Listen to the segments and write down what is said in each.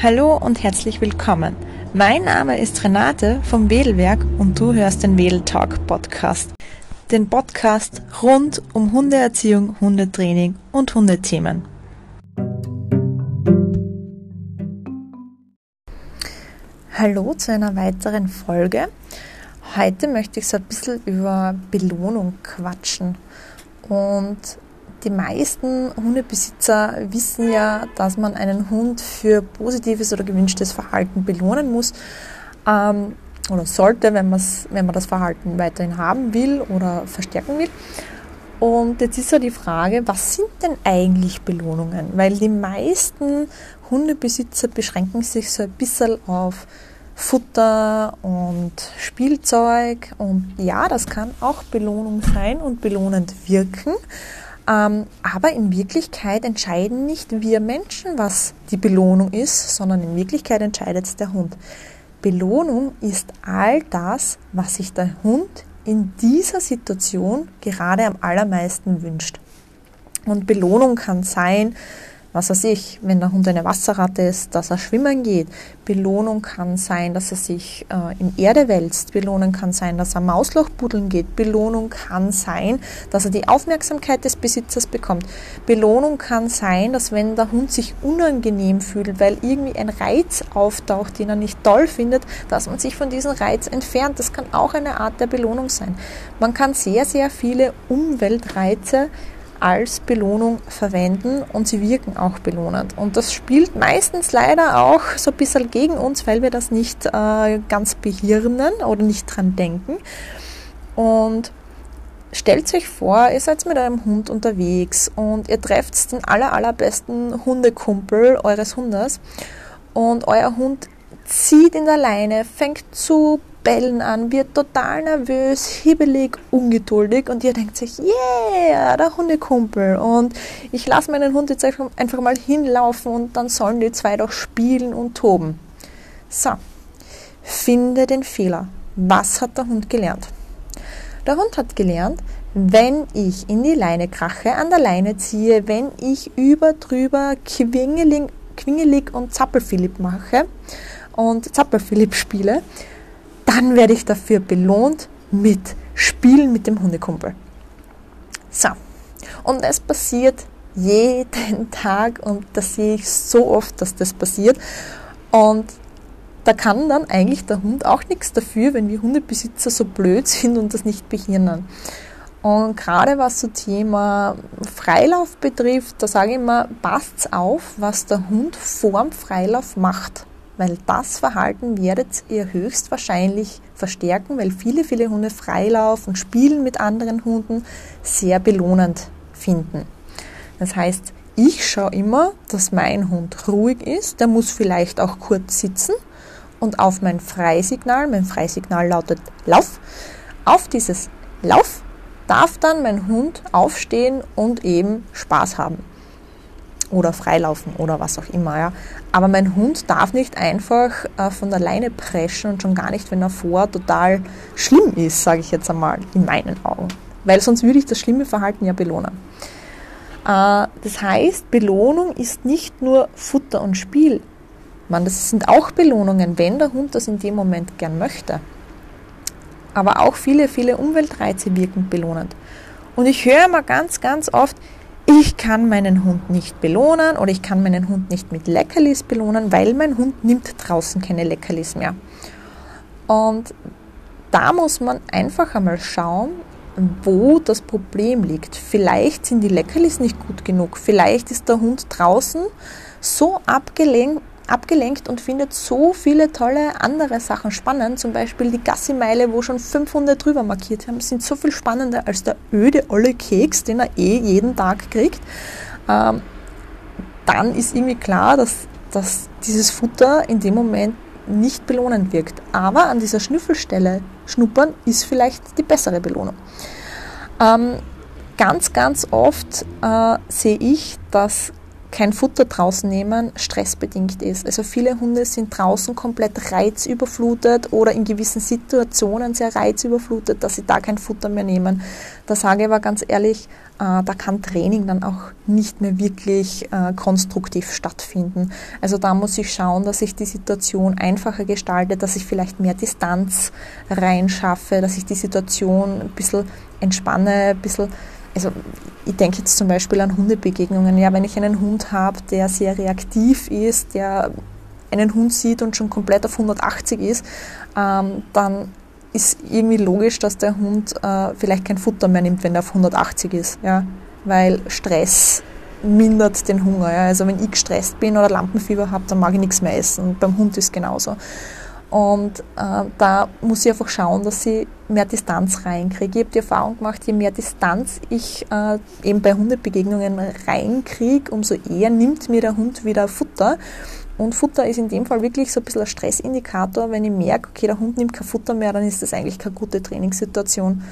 Hallo und herzlich willkommen. Mein Name ist Renate vom Wedelwerk und du hörst den Wedel Talk Podcast. Den Podcast rund um Hundeerziehung, Hundetraining und Hundethemen. Hallo zu einer weiteren Folge. Heute möchte ich so ein bisschen über Belohnung quatschen. Und die meisten Hundebesitzer wissen ja, dass man einen Hund für positives oder gewünschtes Verhalten belohnen muss ähm, oder sollte, wenn, wenn man das Verhalten weiterhin haben will oder verstärken will. Und jetzt ist so die Frage, was sind denn eigentlich Belohnungen? Weil die meisten Hundebesitzer beschränken sich so ein bisschen auf Futter und Spielzeug. Und ja, das kann auch Belohnung sein und belohnend wirken. Ähm, aber in Wirklichkeit entscheiden nicht wir Menschen, was die Belohnung ist, sondern in Wirklichkeit entscheidet der Hund. Belohnung ist all das, was sich der Hund in dieser Situation gerade am allermeisten wünscht. Und Belohnung kann sein, was weiß ich, wenn der Hund eine Wasserratte ist, dass er schwimmen geht. Belohnung kann sein, dass er sich äh, in Erde wälzt. Belohnung kann sein, dass er Mausloch buddeln geht. Belohnung kann sein, dass er die Aufmerksamkeit des Besitzers bekommt. Belohnung kann sein, dass wenn der Hund sich unangenehm fühlt, weil irgendwie ein Reiz auftaucht, den er nicht toll findet, dass man sich von diesem Reiz entfernt. Das kann auch eine Art der Belohnung sein. Man kann sehr, sehr viele Umweltreize als Belohnung verwenden und sie wirken auch belohnend. Und das spielt meistens leider auch so ein bisschen gegen uns, weil wir das nicht äh, ganz behirnen oder nicht dran denken. Und stellt euch vor, ihr seid mit einem Hund unterwegs und ihr trefft den aller, allerbesten Hundekumpel eures Hundes und euer Hund zieht in der Leine, fängt zu Bellen an, wird total nervös, hibbelig, ungeduldig und ihr denkt sich, yeah, der Hundekumpel und ich lasse meinen Hund jetzt einfach mal hinlaufen und dann sollen die zwei doch spielen und toben. So, finde den Fehler. Was hat der Hund gelernt? Der Hund hat gelernt, wenn ich in die Leine krache, an der Leine ziehe, wenn ich über drüber quingelig, und Zappelphilipp mache und Zappelphilipp spiele, dann werde ich dafür belohnt mit Spielen mit dem Hundekumpel. So, und es passiert jeden Tag und das sehe ich so oft, dass das passiert. Und da kann dann eigentlich der Hund auch nichts dafür, wenn wir Hundebesitzer so blöd sind und das nicht behirnen. Und gerade was so Thema Freilauf betrifft, da sage ich immer, passt auf, was der Hund vorm Freilauf macht weil das Verhalten werdet ihr höchstwahrscheinlich verstärken, weil viele, viele Hunde Freilauf und Spielen mit anderen Hunden sehr belohnend finden. Das heißt, ich schaue immer, dass mein Hund ruhig ist, der muss vielleicht auch kurz sitzen und auf mein Freisignal, mein Freisignal lautet Lauf, auf dieses Lauf darf dann mein Hund aufstehen und eben Spaß haben oder freilaufen oder was auch immer. Ja. Aber mein Hund darf nicht einfach äh, von der Leine preschen und schon gar nicht, wenn er vor total schlimm ist, sage ich jetzt einmal, in meinen Augen. Weil sonst würde ich das schlimme Verhalten ja belohnen. Äh, das heißt, Belohnung ist nicht nur Futter und Spiel. Man, das sind auch Belohnungen, wenn der Hund das in dem Moment gern möchte. Aber auch viele, viele Umweltreize wirken belohnend. Und ich höre mal ganz, ganz oft, ich kann meinen Hund nicht belohnen oder ich kann meinen Hund nicht mit Leckerlis belohnen, weil mein Hund nimmt draußen keine Leckerlis mehr. Und da muss man einfach einmal schauen, wo das Problem liegt. Vielleicht sind die Leckerlis nicht gut genug. Vielleicht ist der Hund draußen so abgelenkt, abgelenkt und findet so viele tolle andere Sachen spannend. Zum Beispiel die Gassimeile, wo schon 500 drüber markiert haben, sind so viel spannender als der öde olle Keks, den er eh jeden Tag kriegt. Ähm, dann ist irgendwie klar, dass, dass dieses Futter in dem Moment nicht belohnend wirkt. Aber an dieser Schnüffelstelle schnuppern ist vielleicht die bessere Belohnung. Ähm, ganz, ganz oft äh, sehe ich, dass kein Futter draußen nehmen stressbedingt ist. Also viele Hunde sind draußen komplett reizüberflutet oder in gewissen Situationen sehr reizüberflutet, dass sie da kein Futter mehr nehmen. Da sage ich aber ganz ehrlich, äh, da kann Training dann auch nicht mehr wirklich äh, konstruktiv stattfinden. Also da muss ich schauen, dass ich die Situation einfacher gestalte, dass ich vielleicht mehr Distanz reinschaffe, dass ich die Situation ein bisschen entspanne, ein bisschen also ich denke jetzt zum Beispiel an Hundebegegnungen. Ja, wenn ich einen Hund habe, der sehr reaktiv ist, der einen Hund sieht und schon komplett auf 180 ist, ähm, dann ist irgendwie logisch, dass der Hund äh, vielleicht kein Futter mehr nimmt, wenn er auf 180 ist. Ja? Weil Stress mindert den Hunger. Ja? Also wenn ich gestresst bin oder Lampenfieber habe, dann mag ich nichts mehr essen. Und beim Hund ist es genauso. Und äh, da muss ich einfach schauen, dass ich mehr Distanz reinkriege. Ich habe die Erfahrung gemacht, je mehr Distanz ich äh, eben bei Hundebegegnungen reinkriege, umso eher nimmt mir der Hund wieder Futter. Und Futter ist in dem Fall wirklich so ein bisschen ein Stressindikator. Wenn ich merke, okay, der Hund nimmt kein Futter mehr, dann ist das eigentlich keine gute Trainingssituation.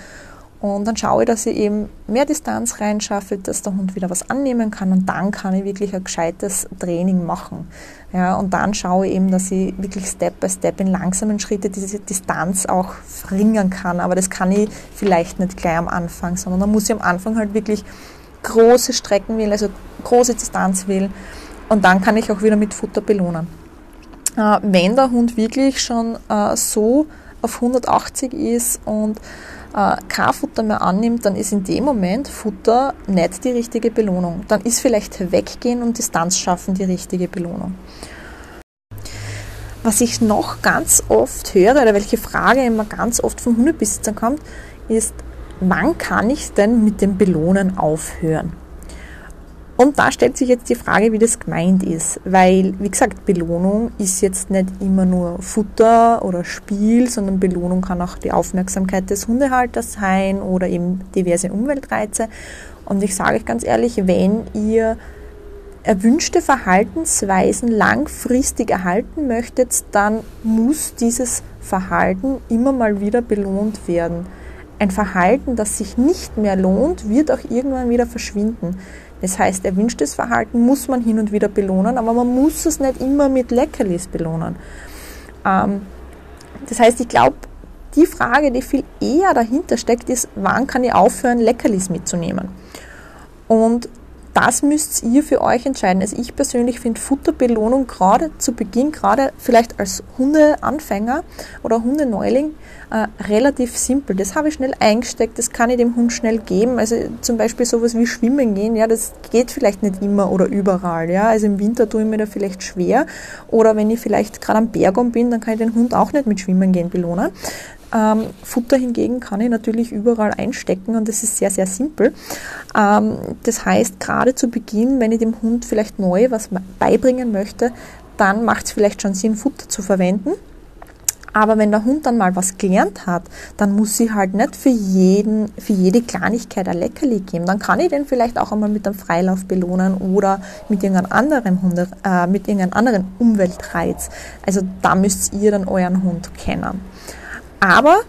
Und dann schaue ich, dass ich eben mehr Distanz reinschaffe, dass der Hund wieder was annehmen kann und dann kann ich wirklich ein gescheites Training machen. Ja, und dann schaue ich eben, dass ich wirklich Step by Step in langsamen Schritten diese Distanz auch verringern kann. Aber das kann ich vielleicht nicht gleich am Anfang, sondern da muss ich am Anfang halt wirklich große Strecken wählen, also große Distanz wählen und dann kann ich auch wieder mit Futter belohnen. Äh, wenn der Hund wirklich schon äh, so auf 180 ist und äh, kein Futter mehr annimmt, dann ist in dem Moment Futter nicht die richtige Belohnung. Dann ist vielleicht Weggehen und Distanz schaffen die richtige Belohnung. Was ich noch ganz oft höre oder welche Frage immer ganz oft von Hundebesitzern kommt, ist, wann kann ich denn mit dem Belohnen aufhören? Und da stellt sich jetzt die Frage, wie das gemeint ist, weil, wie gesagt, Belohnung ist jetzt nicht immer nur Futter oder Spiel, sondern Belohnung kann auch die Aufmerksamkeit des Hundehalters sein oder eben diverse Umweltreize. Und ich sage euch ganz ehrlich, wenn ihr erwünschte Verhaltensweisen langfristig erhalten möchtet, dann muss dieses Verhalten immer mal wieder belohnt werden. Ein Verhalten, das sich nicht mehr lohnt, wird auch irgendwann wieder verschwinden. Das heißt, erwünschtes Verhalten muss man hin und wieder belohnen, aber man muss es nicht immer mit Leckerlis belohnen. Ähm, das heißt, ich glaube, die Frage, die viel eher dahinter steckt, ist, wann kann ich aufhören, Leckerlis mitzunehmen? Und das müsst ihr für euch entscheiden. Also ich persönlich finde Futterbelohnung gerade zu Beginn, gerade vielleicht als Hundeanfänger oder Hundeneuling, äh, relativ simpel. Das habe ich schnell eingesteckt, das kann ich dem Hund schnell geben. Also zum Beispiel sowas wie Schwimmen gehen, ja, das geht vielleicht nicht immer oder überall. Ja. Also im Winter tue ich mir da vielleicht schwer. Oder wenn ich vielleicht gerade am Bergum bin, dann kann ich den Hund auch nicht mit Schwimmen gehen belohnen. Ähm, Futter hingegen kann ich natürlich überall einstecken und das ist sehr, sehr simpel. Ähm, das heißt, gerade zu Beginn, wenn ich dem Hund vielleicht neu was beibringen möchte, dann macht es vielleicht schon Sinn, Futter zu verwenden. Aber wenn der Hund dann mal was gelernt hat, dann muss ich halt nicht für jeden, für jede Kleinigkeit ein Leckerli geben. Dann kann ich den vielleicht auch einmal mit einem Freilauf belohnen oder mit irgendeinem anderen Hunde, äh, mit irgendeinem anderen Umweltreiz. Also da müsst ihr dann euren Hund kennen. Aber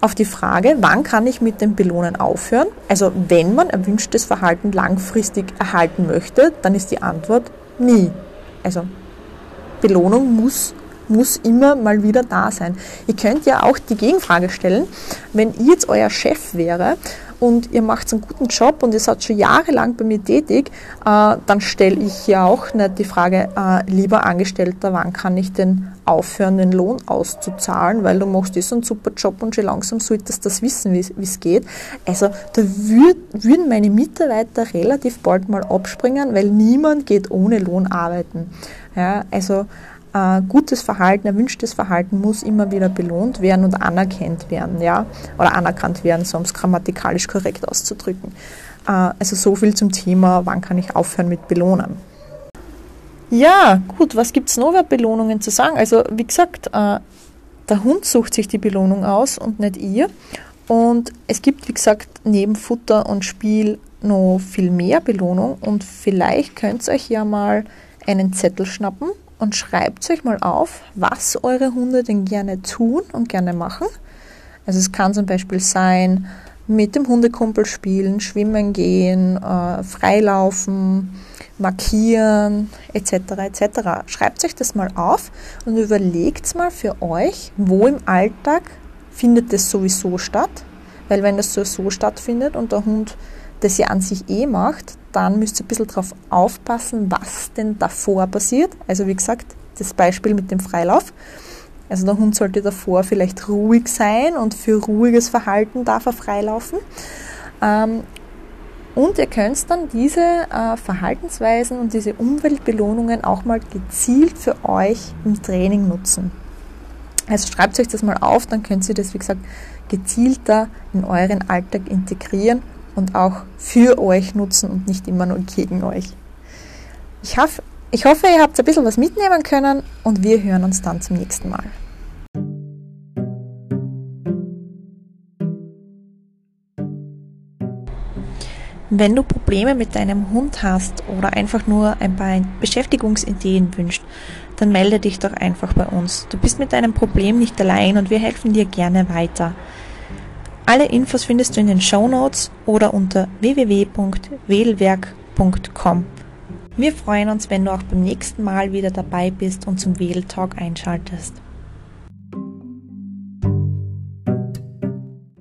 auf die Frage, wann kann ich mit dem Belohnen aufhören? Also wenn man erwünschtes Verhalten langfristig erhalten möchte, dann ist die Antwort nie. Also Belohnung muss, muss immer mal wieder da sein. Ihr könnt ja auch die Gegenfrage stellen, wenn ihr jetzt euer Chef wäre und ihr macht einen guten Job und ihr seid schon jahrelang bei mir tätig, äh, dann stelle ich ja auch nicht die Frage, äh, lieber Angestellter, wann kann ich denn aufhören, den Lohn auszuzahlen, weil du machst so einen super Job und schon langsam solltest das wissen, wie es geht. Also da würd, würden meine Mitarbeiter relativ bald mal abspringen, weil niemand geht ohne Lohn arbeiten. Ja, also äh, gutes Verhalten, erwünschtes Verhalten muss immer wieder belohnt werden und anerkannt werden, ja, oder anerkannt werden, so um es grammatikalisch korrekt auszudrücken. Äh, also so viel zum Thema, wann kann ich aufhören mit Belohnen. Ja, gut, was gibt es noch über Belohnungen zu sagen? Also wie gesagt, äh, der Hund sucht sich die Belohnung aus und nicht ihr. Und es gibt, wie gesagt, neben Futter und Spiel noch viel mehr Belohnung und vielleicht könnt ihr euch ja mal einen Zettel schnappen und schreibt euch mal auf, was eure Hunde denn gerne tun und gerne machen. Also es kann zum Beispiel sein, mit dem Hundekumpel spielen, schwimmen gehen, äh, freilaufen, markieren etc. etc. Schreibt euch das mal auf und überlegt mal für euch, wo im Alltag findet das sowieso statt, weil wenn das sowieso stattfindet und der Hund das ja an sich eh macht, dann müsst ihr ein bisschen darauf aufpassen, was denn davor passiert. Also wie gesagt, das Beispiel mit dem Freilauf. Also der Hund sollte davor vielleicht ruhig sein und für ruhiges Verhalten darf er freilaufen. Ähm, und ihr könnt dann diese äh, Verhaltensweisen und diese Umweltbelohnungen auch mal gezielt für euch im Training nutzen. Also schreibt euch das mal auf, dann könnt ihr das, wie gesagt, gezielter in euren Alltag integrieren und auch für euch nutzen und nicht immer nur gegen euch. Ich, hoffe, ich hoffe, ihr habt ein bisschen was mitnehmen können und wir hören uns dann zum nächsten Mal. Wenn du Probleme mit deinem Hund hast oder einfach nur ein paar Beschäftigungsideen wünscht, dann melde dich doch einfach bei uns. Du bist mit deinem Problem nicht allein und wir helfen dir gerne weiter. Alle Infos findest du in den Show Notes oder unter www.wedelwerk.com. Wir freuen uns, wenn du auch beim nächsten Mal wieder dabei bist und zum Wedeltalk einschaltest.